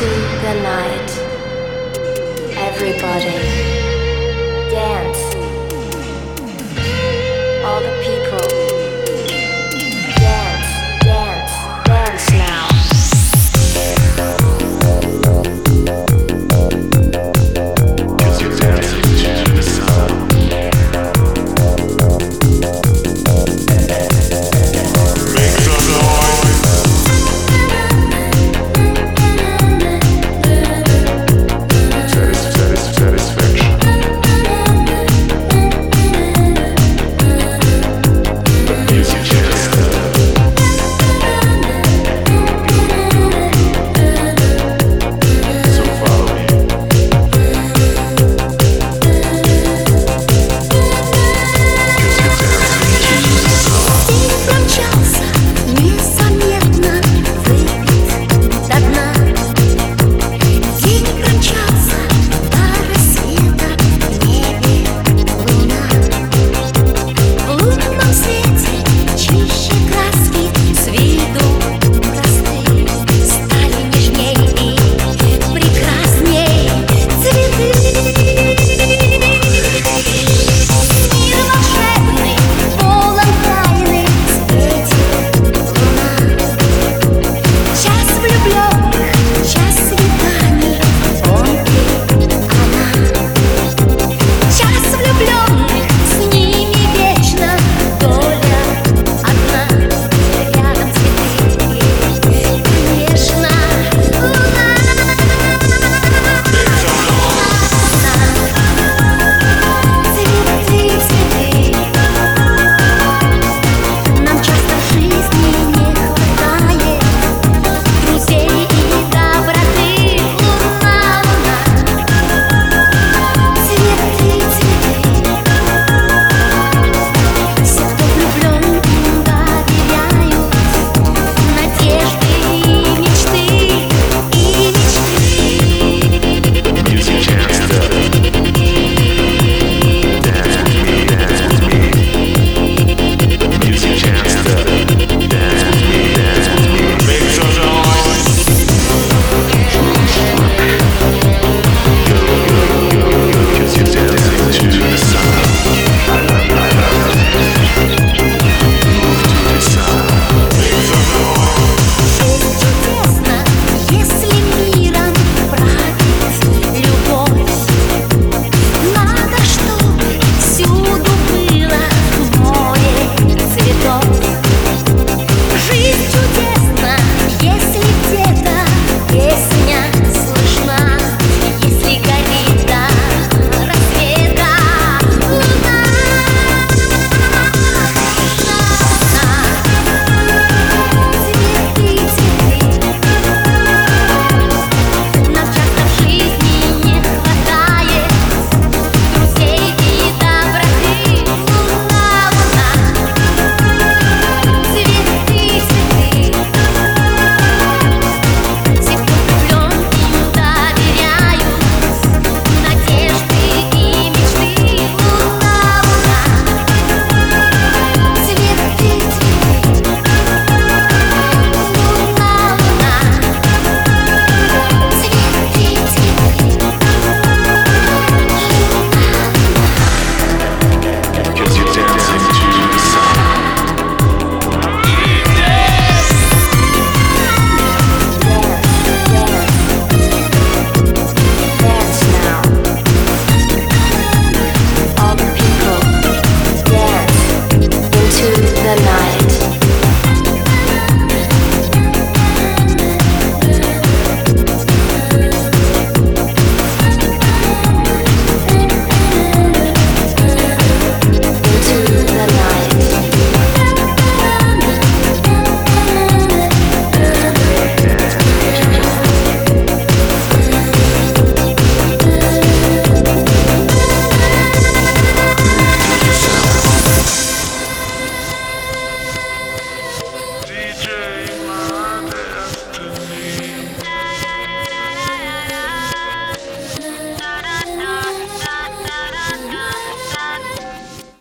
the night. Everybody dance.